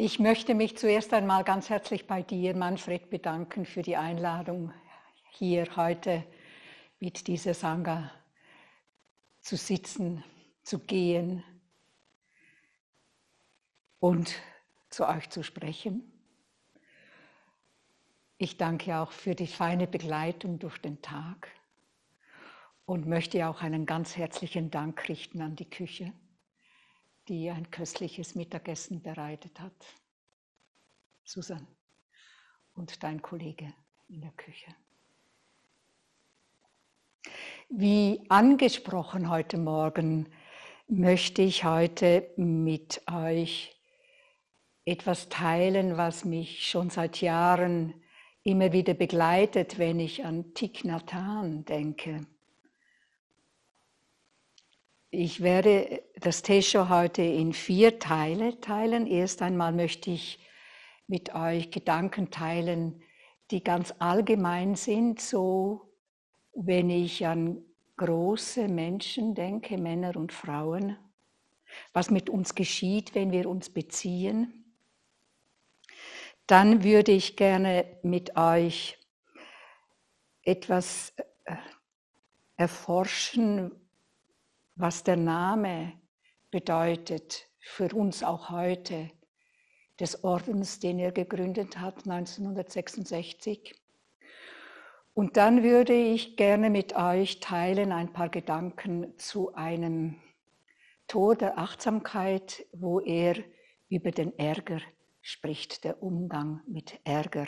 Ich möchte mich zuerst einmal ganz herzlich bei dir, Manfred, bedanken für die Einladung, hier heute mit dieser Sangha zu sitzen, zu gehen und zu euch zu sprechen. Ich danke auch für die feine Begleitung durch den Tag und möchte auch einen ganz herzlichen Dank richten an die Küche die ein köstliches Mittagessen bereitet hat. Susan und dein Kollege in der Küche. Wie angesprochen heute Morgen möchte ich heute mit euch etwas teilen, was mich schon seit Jahren immer wieder begleitet, wenn ich an Hanh denke. Ich werde das Tesho heute in vier Teile teilen. Erst einmal möchte ich mit euch Gedanken teilen, die ganz allgemein sind, so wenn ich an große Menschen denke, Männer und Frauen, was mit uns geschieht, wenn wir uns beziehen. Dann würde ich gerne mit euch etwas äh, erforschen, was der Name bedeutet für uns auch heute des Ordens, den er gegründet hat 1966. Und dann würde ich gerne mit euch teilen ein paar Gedanken zu einem Tor der Achtsamkeit, wo er über den Ärger spricht, der Umgang mit Ärger.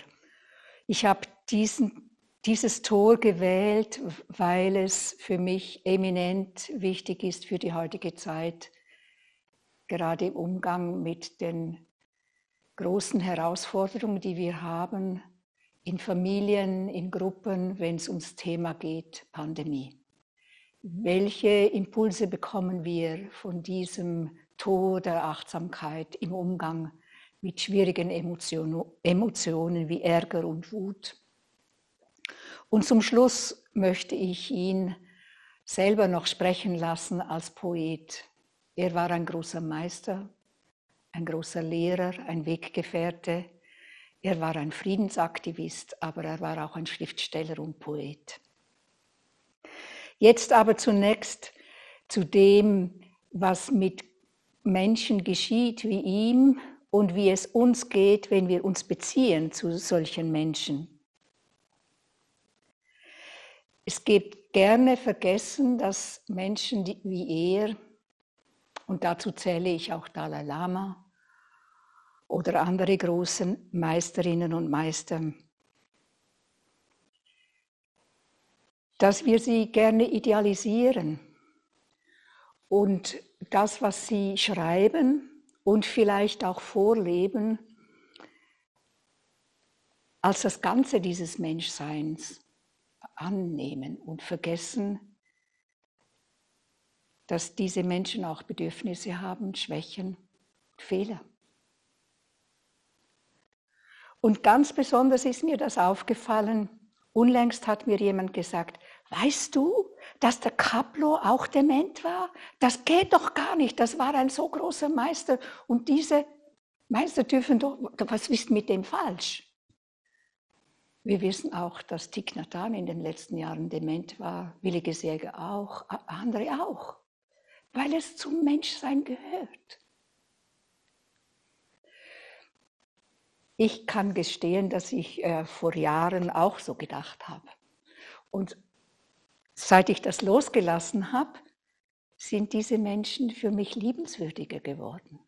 Ich habe diesen dieses Tor gewählt, weil es für mich eminent wichtig ist für die heutige Zeit, gerade im Umgang mit den großen Herausforderungen, die wir haben, in Familien, in Gruppen, wenn es ums Thema geht, Pandemie. Welche Impulse bekommen wir von diesem Tor der Achtsamkeit im Umgang mit schwierigen Emotionen wie Ärger und Wut? Und zum Schluss möchte ich ihn selber noch sprechen lassen als Poet. Er war ein großer Meister, ein großer Lehrer, ein Weggefährte. Er war ein Friedensaktivist, aber er war auch ein Schriftsteller und Poet. Jetzt aber zunächst zu dem, was mit Menschen geschieht wie ihm und wie es uns geht, wenn wir uns beziehen zu solchen Menschen. Es geht gerne vergessen, dass Menschen wie er, und dazu zähle ich auch Dalai Lama oder andere großen Meisterinnen und Meister, dass wir sie gerne idealisieren und das, was sie schreiben und vielleicht auch vorleben, als das Ganze dieses Menschseins annehmen und vergessen, dass diese Menschen auch Bedürfnisse haben, Schwächen, Fehler. Und ganz besonders ist mir das aufgefallen, unlängst hat mir jemand gesagt, weißt du, dass der Kaplo auch dement war? Das geht doch gar nicht, das war ein so großer Meister und diese Meister dürfen doch, was ist mit dem falsch? Wir wissen auch, dass Thich Nhat Hanh in den letzten Jahren dement war, Willige Säge auch, andere auch, weil es zum Menschsein gehört. Ich kann gestehen, dass ich äh, vor Jahren auch so gedacht habe. Und seit ich das losgelassen habe, sind diese Menschen für mich liebenswürdiger geworden.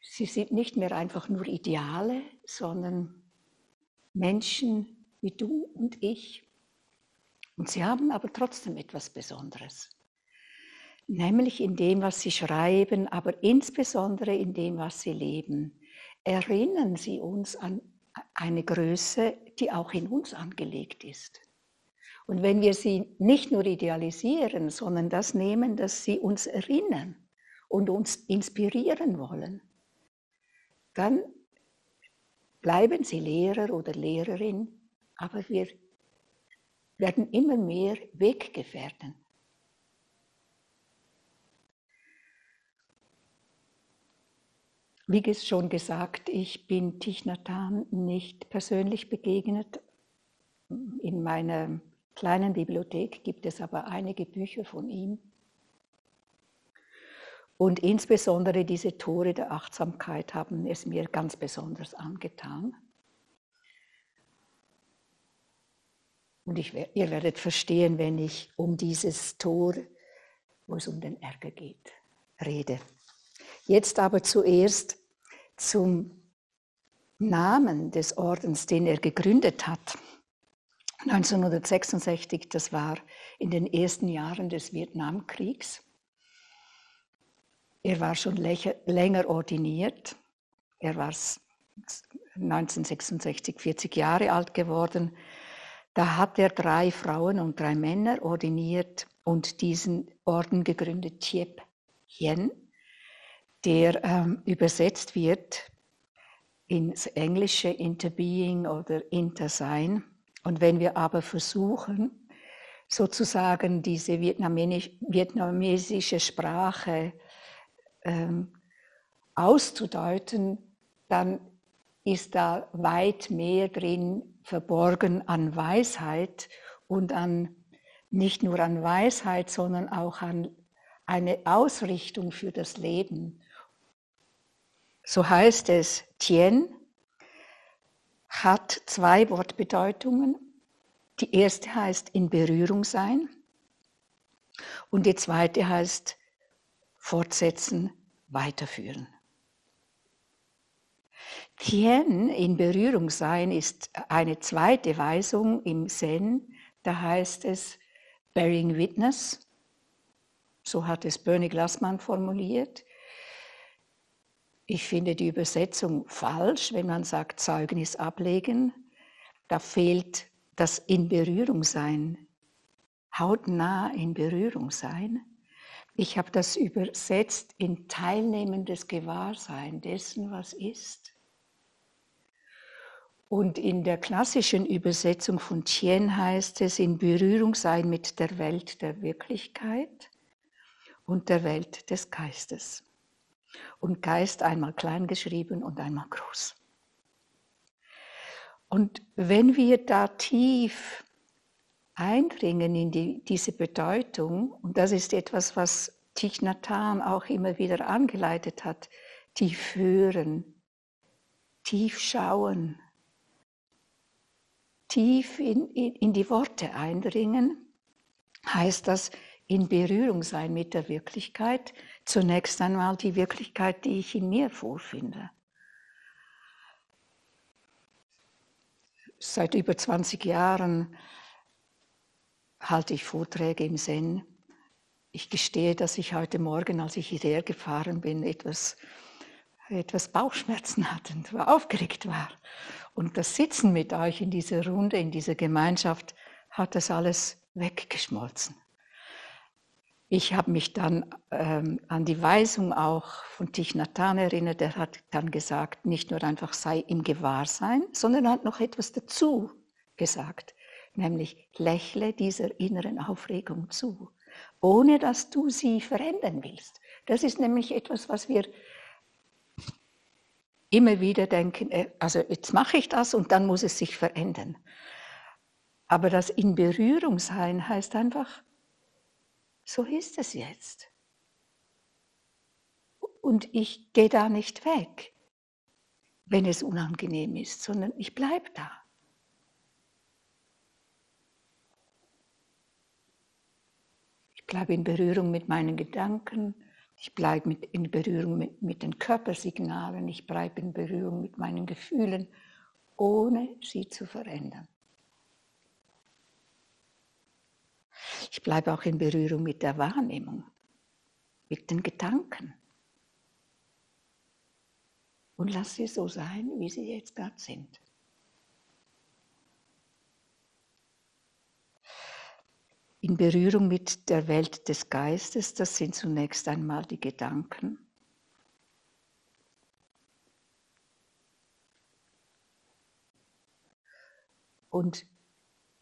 Sie sind nicht mehr einfach nur Ideale, sondern Menschen wie du und ich. Und sie haben aber trotzdem etwas Besonderes. Nämlich in dem, was sie schreiben, aber insbesondere in dem, was sie leben. Erinnern sie uns an eine Größe, die auch in uns angelegt ist. Und wenn wir sie nicht nur idealisieren, sondern das nehmen, dass sie uns erinnern und uns inspirieren wollen, dann Bleiben Sie Lehrer oder Lehrerin, aber wir werden immer mehr Weggefährten. wie schon gesagt, ich bin Thich nicht persönlich begegnet. In meiner kleinen Bibliothek gibt es aber einige Bücher von ihm. Und insbesondere diese Tore der Achtsamkeit haben es mir ganz besonders angetan. Und ich, ihr werdet verstehen, wenn ich um dieses Tor, wo es um den Ärger geht, rede. Jetzt aber zuerst zum Namen des Ordens, den er gegründet hat. 1966, das war in den ersten Jahren des Vietnamkriegs. Er war schon länger ordiniert. Er war 1966 40 Jahre alt geworden. Da hat er drei Frauen und drei Männer ordiniert und diesen Orden gegründet, Tiep Hien, der ähm, übersetzt wird ins Englische Interbeing oder Intersein. Und wenn wir aber versuchen, sozusagen diese vietnamesische Sprache ähm, auszudeuten, dann ist da weit mehr drin verborgen an Weisheit und an nicht nur an Weisheit, sondern auch an eine Ausrichtung für das Leben. So heißt es, Tien hat zwei Wortbedeutungen. Die erste heißt in Berührung sein und die zweite heißt fortsetzen, weiterführen. Tien in Berührung sein ist eine zweite Weisung im Zen. Da heißt es bearing witness. So hat es Bernie Glassman formuliert. Ich finde die Übersetzung falsch, wenn man sagt Zeugnis ablegen. Da fehlt das in Berührung sein, hautnah in Berührung sein. Ich habe das übersetzt in teilnehmendes Gewahrsein dessen, was ist. Und in der klassischen Übersetzung von Tien heißt es in Berührung sein mit der Welt der Wirklichkeit und der Welt des Geistes. Und Geist einmal klein geschrieben und einmal groß. Und wenn wir da tief eindringen in die, diese Bedeutung, und das ist etwas, was Thich Nhat auch immer wieder angeleitet hat, tief hören, tief schauen, tief in, in, in die Worte eindringen, heißt das in Berührung sein mit der Wirklichkeit, zunächst einmal die Wirklichkeit, die ich in mir vorfinde. Seit über 20 Jahren halte ich Vorträge im Zen. Ich gestehe, dass ich heute Morgen, als ich hierher gefahren bin, etwas, etwas Bauchschmerzen hatte und aufgeregt war. Und das Sitzen mit euch in dieser Runde, in dieser Gemeinschaft, hat das alles weggeschmolzen. Ich habe mich dann ähm, an die Weisung auch von Thich Nhat Hanh erinnert. Er hat dann gesagt, nicht nur einfach sei im Gewahrsein, sondern er hat noch etwas dazu gesagt, nämlich lächle dieser inneren Aufregung zu, ohne dass du sie verändern willst. Das ist nämlich etwas, was wir immer wieder denken, äh, also jetzt mache ich das und dann muss es sich verändern. Aber das in Berührung sein heißt einfach, so ist es jetzt. Und ich gehe da nicht weg, wenn es unangenehm ist, sondern ich bleibe da. Bleibe in Berührung mit meinen Gedanken, ich bleibe in Berührung mit, mit den Körpersignalen, ich bleibe in Berührung mit meinen Gefühlen, ohne sie zu verändern. Ich bleibe auch in Berührung mit der Wahrnehmung, mit den Gedanken. Und lass sie so sein, wie sie jetzt gerade sind. In Berührung mit der Welt des Geistes, das sind zunächst einmal die Gedanken. Und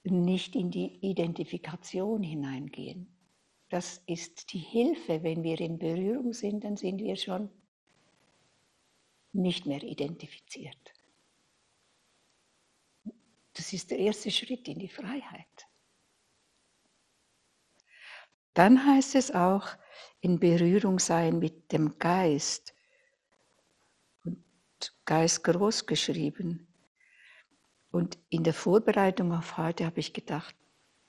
nicht in die Identifikation hineingehen. Das ist die Hilfe. Wenn wir in Berührung sind, dann sind wir schon nicht mehr identifiziert. Das ist der erste Schritt in die Freiheit. Dann heißt es auch, in Berührung sein mit dem Geist. Und Geist groß geschrieben. Und in der Vorbereitung auf heute habe ich gedacht,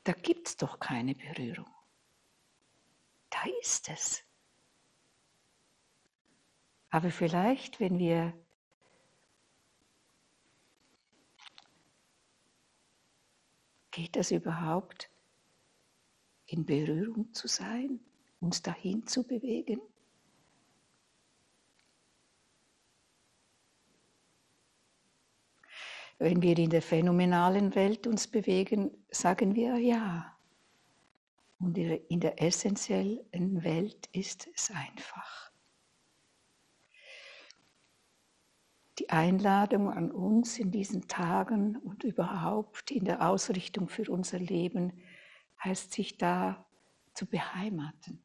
da gibt es doch keine Berührung. Da ist es. Aber vielleicht, wenn wir Geht das überhaupt, in Berührung zu sein, uns dahin zu bewegen? Wenn wir in der phänomenalen Welt uns bewegen, sagen wir ja. Und in der essentiellen Welt ist es einfach. die Einladung an uns in diesen Tagen und überhaupt in der Ausrichtung für unser Leben heißt, sich da zu beheimaten.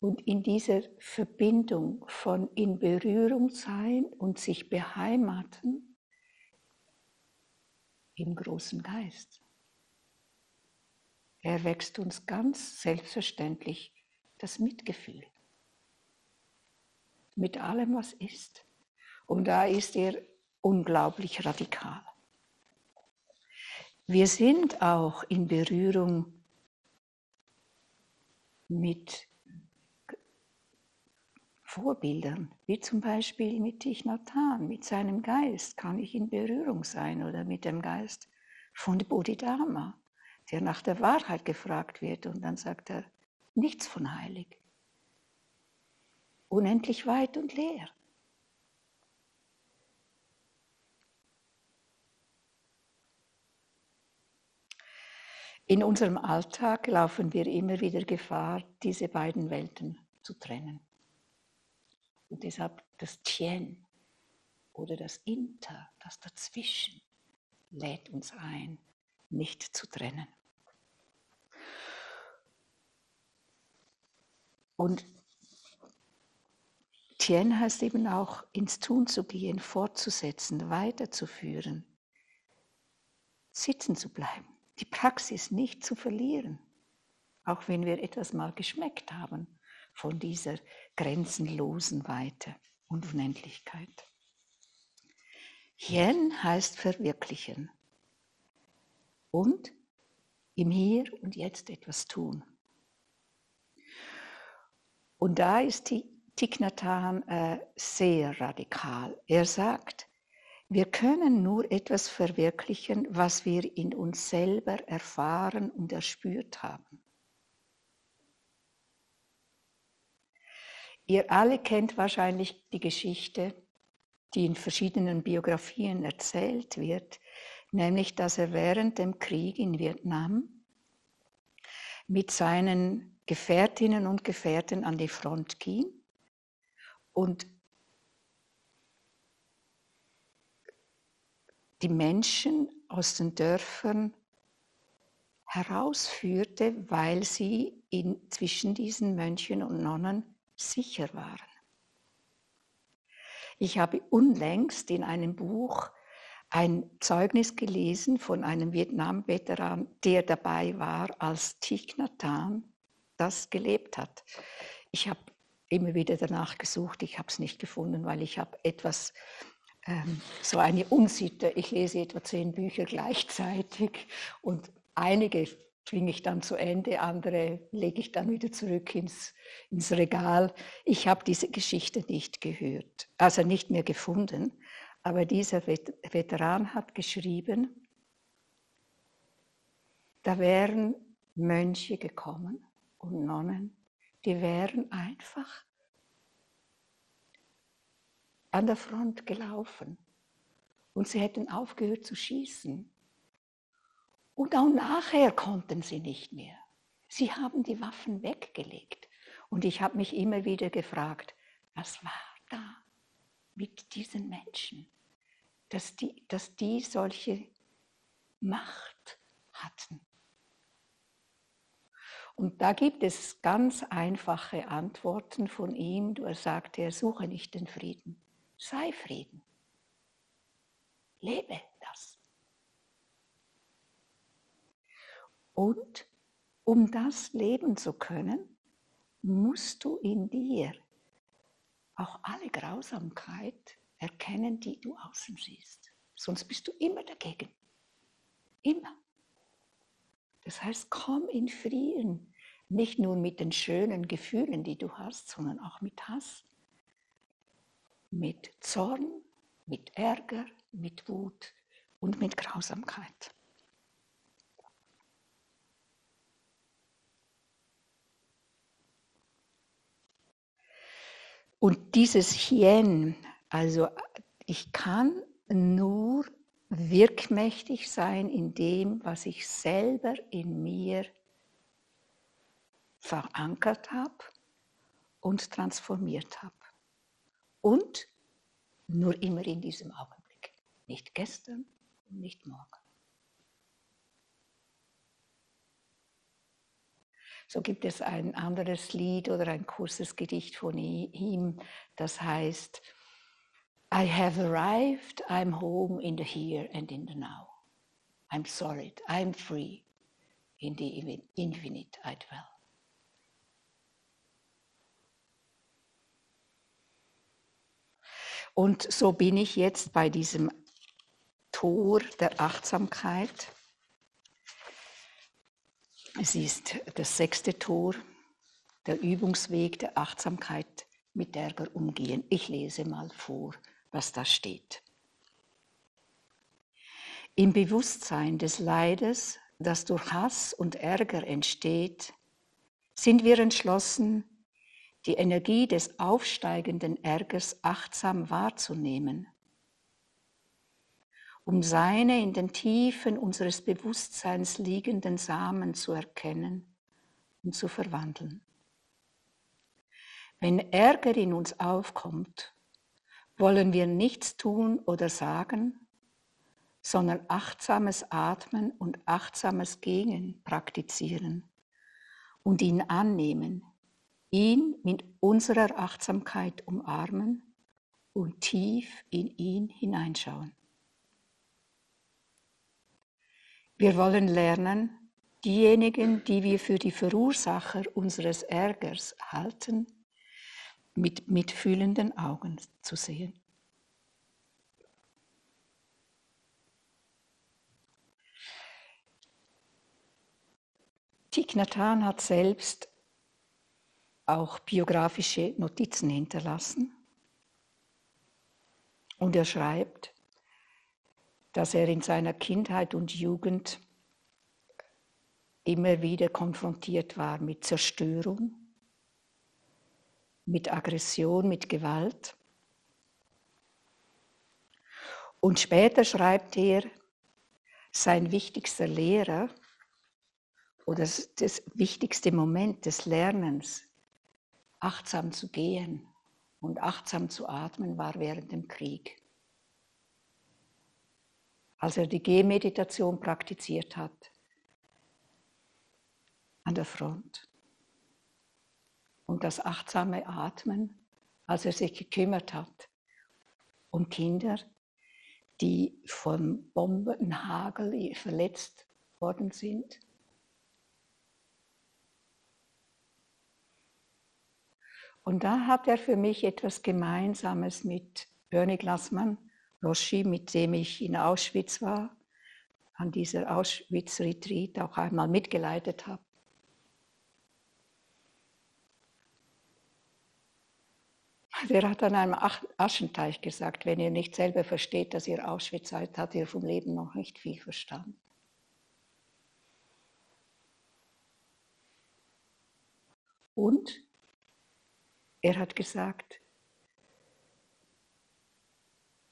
Und in dieser Verbindung von in Berührung sein und sich beheimaten im großen Geist. Er wächst uns ganz selbstverständlich das Mitgefühl mit allem, was ist. Und da ist er unglaublich radikal. Wir sind auch in Berührung mit Vorbildern, wie zum Beispiel mit Tichnatan, mit seinem Geist kann ich in Berührung sein oder mit dem Geist von Bodhidharma, der nach der Wahrheit gefragt wird. Und dann sagt er, nichts von heilig. Unendlich weit und leer. In unserem Alltag laufen wir immer wieder Gefahr, diese beiden Welten zu trennen. Und deshalb das Tien oder das Inter, das Dazwischen, lädt uns ein, nicht zu trennen. Und Tien heißt eben auch, ins Tun zu gehen, fortzusetzen, weiterzuführen, sitzen zu bleiben, die Praxis nicht zu verlieren, auch wenn wir etwas mal geschmeckt haben von dieser grenzenlosen Weite und Unendlichkeit. Hien heißt verwirklichen und im Hier und Jetzt etwas tun. Und da ist Thich Nhat äh, sehr radikal. Er sagt, wir können nur etwas verwirklichen, was wir in uns selber erfahren und erspürt haben. Ihr alle kennt wahrscheinlich die Geschichte, die in verschiedenen Biografien erzählt wird, nämlich dass er während dem Krieg in Vietnam mit seinen Gefährtinnen und Gefährten an die Front ging und die Menschen aus den Dörfern herausführte, weil sie in, zwischen diesen Mönchen und Nonnen sicher waren. Ich habe unlängst in einem Buch ein Zeugnis gelesen von einem Vietnam-Veteran, der dabei war, als Thich Nhat Hanh das gelebt hat. Ich habe immer wieder danach gesucht. Ich habe es nicht gefunden, weil ich habe etwas, ähm, so eine Unsitte. Ich lese etwa zehn Bücher gleichzeitig und einige bringe ich dann zu Ende, andere lege ich dann wieder zurück ins, ins Regal. Ich habe diese Geschichte nicht gehört, also nicht mehr gefunden. Aber dieser Veteran hat geschrieben, da wären Mönche gekommen und Nonnen die wären einfach an der Front gelaufen und sie hätten aufgehört zu schießen. Und auch nachher konnten sie nicht mehr. Sie haben die Waffen weggelegt. Und ich habe mich immer wieder gefragt, was war da mit diesen Menschen, dass die, dass die solche Macht hatten. Und da gibt es ganz einfache Antworten von ihm. Er sagte, er suche nicht den Frieden, sei Frieden. Lebe das. Und um das leben zu können, musst du in dir auch alle Grausamkeit erkennen, die du außen siehst. Sonst bist du immer dagegen. Immer. Das heißt, komm in Frieden, nicht nur mit den schönen Gefühlen, die du hast, sondern auch mit Hass, mit Zorn, mit Ärger, mit Wut und mit Grausamkeit. Und dieses Hien, also ich kann nur wirkmächtig sein in dem, was ich selber in mir verankert habe und transformiert habe. Und nur immer in diesem Augenblick. Nicht gestern und nicht morgen. So gibt es ein anderes Lied oder ein kurzes Gedicht von ihm, das heißt, I have arrived, I'm home in the here and in the now. I'm solid, I'm free, in the infinite I dwell. Und so bin ich jetzt bei diesem Tor der Achtsamkeit. Es ist das sechste Tor, der Übungsweg der Achtsamkeit mit Ärger umgehen. Ich lese mal vor was da steht. Im Bewusstsein des Leides, das durch Hass und Ärger entsteht, sind wir entschlossen, die Energie des aufsteigenden Ärgers achtsam wahrzunehmen, um seine in den Tiefen unseres Bewusstseins liegenden Samen zu erkennen und zu verwandeln. Wenn Ärger in uns aufkommt, wollen wir nichts tun oder sagen, sondern achtsames Atmen und achtsames Gehen praktizieren und ihn annehmen, ihn mit unserer Achtsamkeit umarmen und tief in ihn hineinschauen. Wir wollen lernen, diejenigen, die wir für die Verursacher unseres Ärgers halten, mit mitfühlenden Augen zu sehen. Thich Nhat Hanh hat selbst auch biografische Notizen hinterlassen. Und er schreibt, dass er in seiner Kindheit und Jugend immer wieder konfrontiert war mit Zerstörung, mit Aggression, mit Gewalt. Und später schreibt er, sein wichtigster Lehrer oder das wichtigste Moment des Lernens, achtsam zu gehen und achtsam zu atmen, war während dem Krieg. Als er die Gehmeditation praktiziert hat an der Front und das achtsame Atmen, als er sich gekümmert hat um Kinder, die vom Bombenhagel verletzt worden sind. Und da hat er für mich etwas Gemeinsames mit Bernie Glassmann, Roshi, mit dem ich in Auschwitz war, an dieser Auschwitz-Retreat auch einmal mitgeleitet habe. Der hat an einem Aschenteich gesagt, wenn ihr nicht selber versteht, dass ihr Auschwitz seid, habt ihr vom Leben noch nicht viel verstanden. Und er hat gesagt,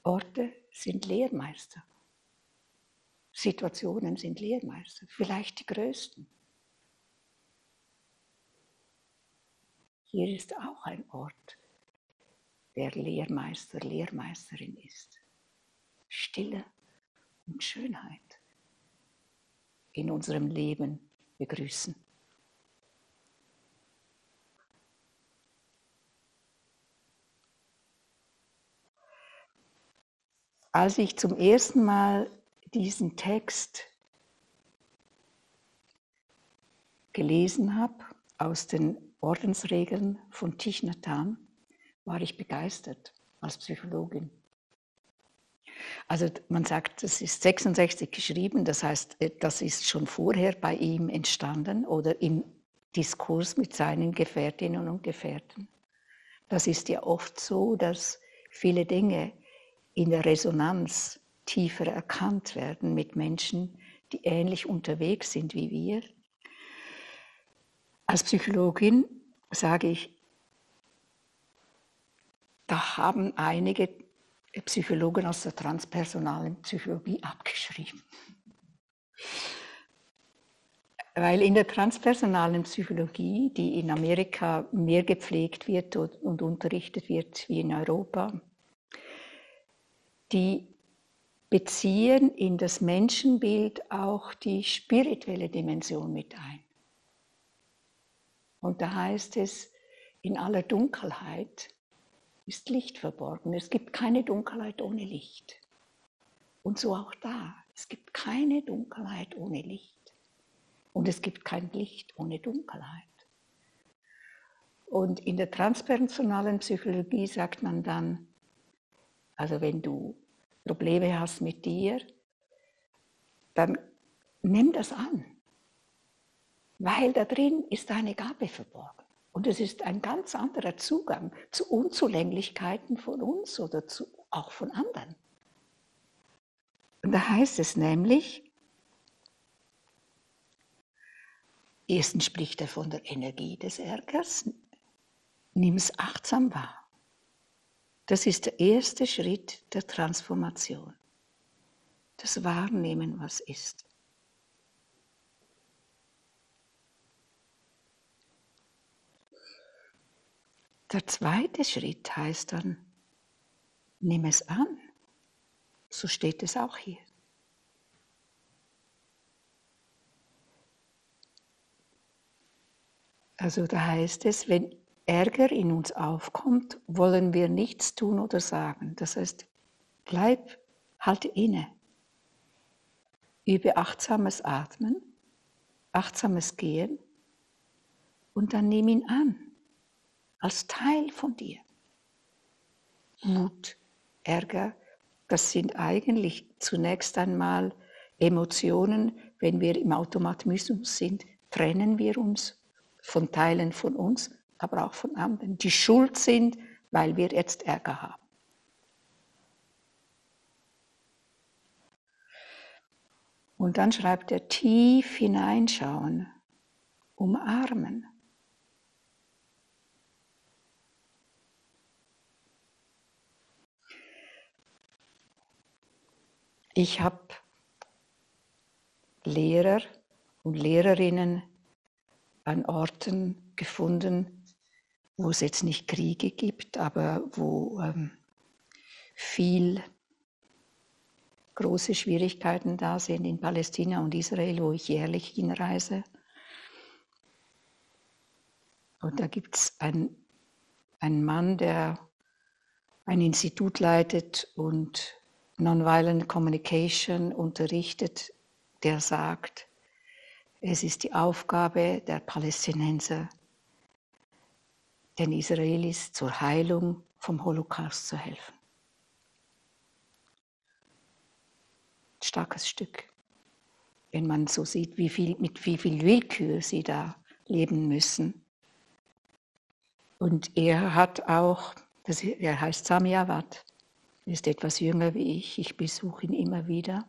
Orte sind Lehrmeister. Situationen sind Lehrmeister, vielleicht die größten. Hier ist auch ein Ort, der Lehrmeister, Lehrmeisterin ist. Stille und Schönheit in unserem Leben begrüßen. Als ich zum ersten Mal diesen Text gelesen habe aus den Ordensregeln von Thich Nhat Hanh, war ich begeistert als Psychologin. Also man sagt, es ist 66 geschrieben, das heißt, äh, das ist schon vorher bei ihm entstanden oder im Diskurs mit seinen Gefährtinnen und Gefährten. Das ist ja oft so, dass viele Dinge in der Resonanz tiefer erkannt werden mit Menschen, die ähnlich unterwegs sind wie wir. Als Psychologin sage ich, da haben einige Psychologen aus der transpersonalen Psychologie abgeschrieben. Weil in der transpersonalen Psychologie, die in Amerika mehr gepflegt wird und unterrichtet wird wie in Europa, die beziehen in das Menschenbild auch die spirituelle Dimension mit ein. Und da heißt es, in aller Dunkelheit ist Licht verborgen. Es gibt keine Dunkelheit ohne Licht. Und so auch da. Es gibt keine Dunkelheit ohne Licht. Und es gibt kein Licht ohne Dunkelheit. Und in der transpersonalen Psychologie sagt man dann, also wenn du Probleme hast mit dir, dann nimm das an, weil da drin ist eine Gabe verborgen. Und es ist ein ganz anderer Zugang zu Unzulänglichkeiten von uns oder zu, auch von anderen. Und da heißt es nämlich, erstens spricht er von der Energie des Ärgers, nimm es achtsam wahr. Das ist der erste Schritt der Transformation. Das Wahrnehmen, was ist. Der zweite Schritt heißt dann, nimm es an. So steht es auch hier. Also da heißt es, wenn Ärger in uns aufkommt, wollen wir nichts tun oder sagen. Das heißt, bleib, halte inne. Übe achtsames Atmen, achtsames Gehen und dann nimm ihn an als Teil von dir. Wut, Ärger, das sind eigentlich zunächst einmal Emotionen. Wenn wir im Automatismus sind, trennen wir uns von Teilen von uns, aber auch von anderen, die schuld sind, weil wir jetzt Ärger haben. Und dann schreibt er tief hineinschauen, umarmen. Ich habe Lehrer und Lehrerinnen an Orten gefunden, wo es jetzt nicht Kriege gibt, aber wo ähm, viel große Schwierigkeiten da sind in Palästina und Israel, wo ich jährlich hinreise. Und da gibt es einen, einen Mann, der ein Institut leitet und Nonviolent Communication unterrichtet, der sagt, es ist die Aufgabe der Palästinenser, den Israelis zur Heilung vom Holocaust zu helfen. Starkes Stück, wenn man so sieht, wie viel, mit wie viel Willkür sie da leben müssen. Und er hat auch, er heißt Samyavad, ist etwas jünger wie ich. Ich besuche ihn immer wieder.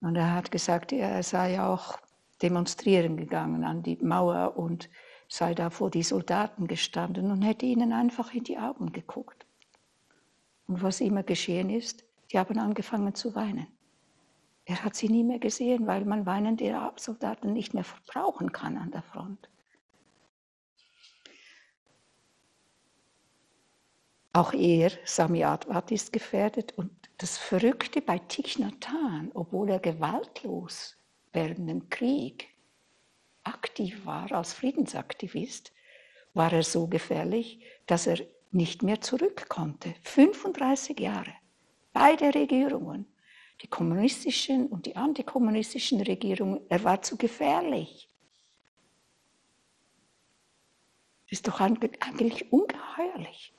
Und er hat gesagt, er sei auch demonstrieren gegangen an die Mauer und sei da vor die Soldaten gestanden und hätte ihnen einfach in die Augen geguckt. Und was immer geschehen ist, die haben angefangen zu weinen. Er hat sie nie mehr gesehen, weil man weinende Soldaten nicht mehr brauchen kann an der Front. Auch er, Sami Advat, ist gefährdet. Und das Verrückte bei Hanh, obwohl er gewaltlos während dem Krieg aktiv war als Friedensaktivist, war er so gefährlich, dass er nicht mehr zurück konnte. 35 Jahre. Beide Regierungen, die kommunistischen und die antikommunistischen Regierungen, er war zu gefährlich. Ist doch eigentlich ungeheuerlich.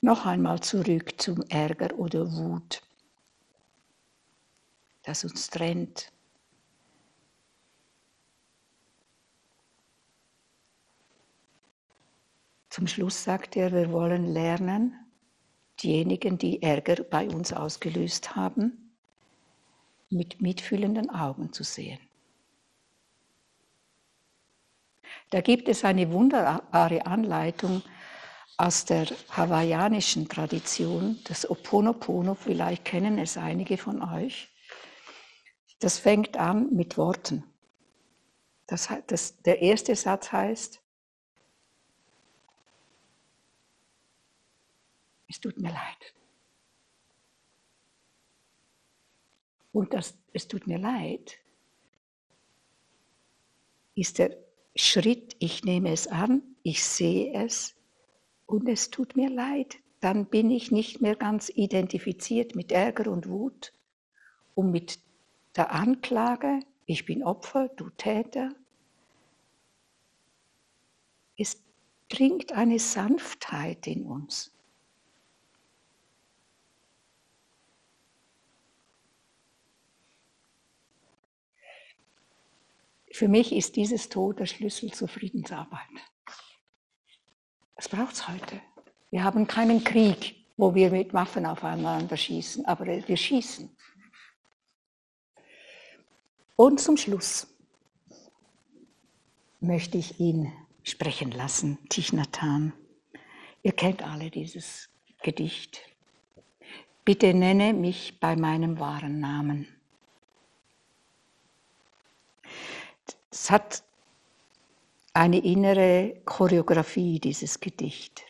Noch einmal zurück zum Ärger oder Wut, das uns trennt. Zum Schluss sagt er, wir wollen lernen, diejenigen, die Ärger bei uns ausgelöst haben, mit mitfühlenden Augen zu sehen. Da gibt es eine wunderbare Anleitung aus der hawaiianischen Tradition, das Oponopono, vielleicht kennen es einige von euch. Das fängt an mit Worten. Das, das, der erste Satz heißt, es tut mir leid. Und das, es tut mir leid, ist der Schritt, ich nehme es an, ich sehe es, und es tut mir leid, dann bin ich nicht mehr ganz identifiziert mit Ärger und Wut und mit der Anklage, ich bin Opfer, du Täter. Es bringt eine Sanftheit in uns. Für mich ist dieses Tod der Schlüssel zur Friedensarbeit. Das braucht es heute. Wir haben keinen Krieg, wo wir mit Waffen aufeinander schießen, aber wir schießen. Und zum Schluss möchte ich ihn sprechen lassen, Tichnatan. Ihr kennt alle dieses Gedicht. Bitte nenne mich bei meinem wahren Namen. Es hat eine innere Choreografie, dieses Gedicht.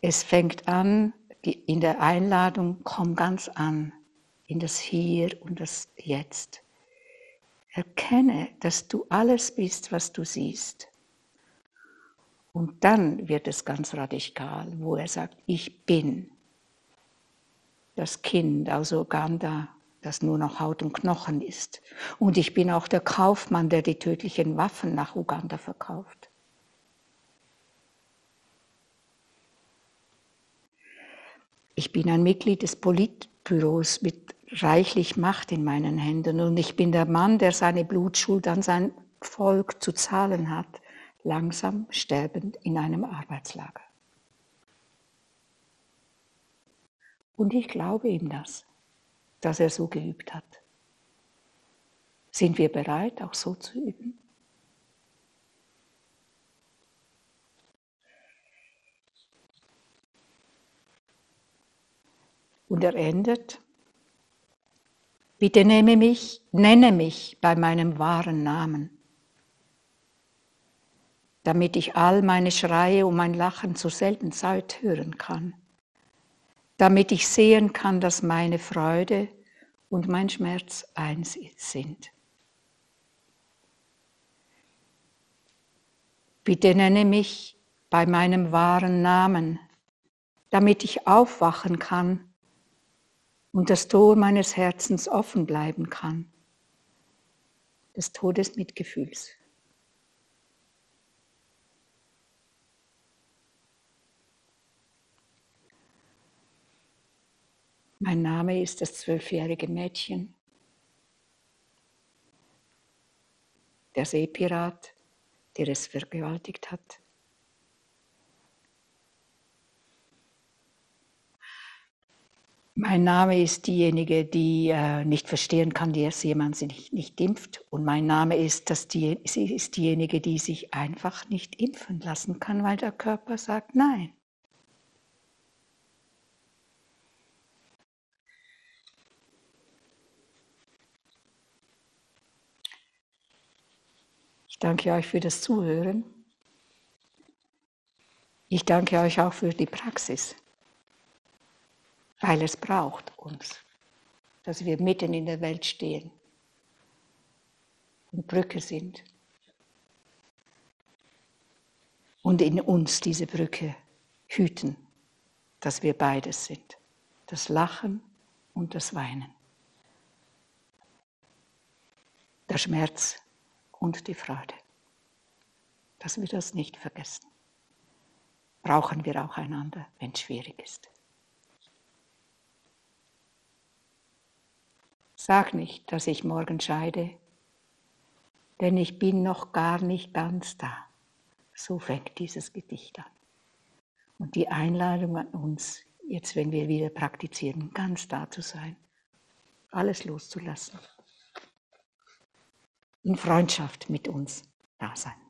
Es fängt an in der Einladung, komm ganz an in das Hier und das Jetzt. Erkenne, dass du alles bist, was du siehst. Und dann wird es ganz radikal, wo er sagt, ich bin das Kind aus Uganda, das nur noch Haut und Knochen ist. Und ich bin auch der Kaufmann, der die tödlichen Waffen nach Uganda verkauft. Ich bin ein Mitglied des Politbüros mit reichlich Macht in meinen Händen und ich bin der Mann, der seine Blutschuld an sein Volk zu zahlen hat, langsam sterbend in einem Arbeitslager. Und ich glaube ihm das dass er so geübt hat. Sind wir bereit, auch so zu üben? Und er endet, bitte nehme mich, nenne mich bei meinem wahren Namen, damit ich all meine Schreie und mein Lachen zur selben Zeit hören kann damit ich sehen kann, dass meine Freude und mein Schmerz eins sind. Bitte nenne mich bei meinem wahren Namen, damit ich aufwachen kann und das Tor meines Herzens offen bleiben kann, des Todes Mitgefühls. Mein Name ist das zwölfjährige Mädchen, der Seepirat, der es vergewaltigt hat. Mein Name ist diejenige, die äh, nicht verstehen kann, dass jemand sich nicht, nicht impft. Und mein Name ist, dass die, sie ist diejenige, die sich einfach nicht impfen lassen kann, weil der Körper sagt Nein. Ich danke euch für das Zuhören. Ich danke euch auch für die Praxis, weil es braucht uns, dass wir mitten in der Welt stehen und Brücke sind. und in uns diese Brücke hüten, dass wir beides sind, das Lachen und das Weinen, der Schmerz und die Freude, dass wir das nicht vergessen. Brauchen wir auch einander, wenn es schwierig ist. Sag nicht, dass ich morgen scheide, denn ich bin noch gar nicht ganz da. So fängt dieses Gedicht an. Und die Einladung an uns, jetzt wenn wir wieder praktizieren, ganz da zu sein, alles loszulassen, in Freundschaft mit uns da sein.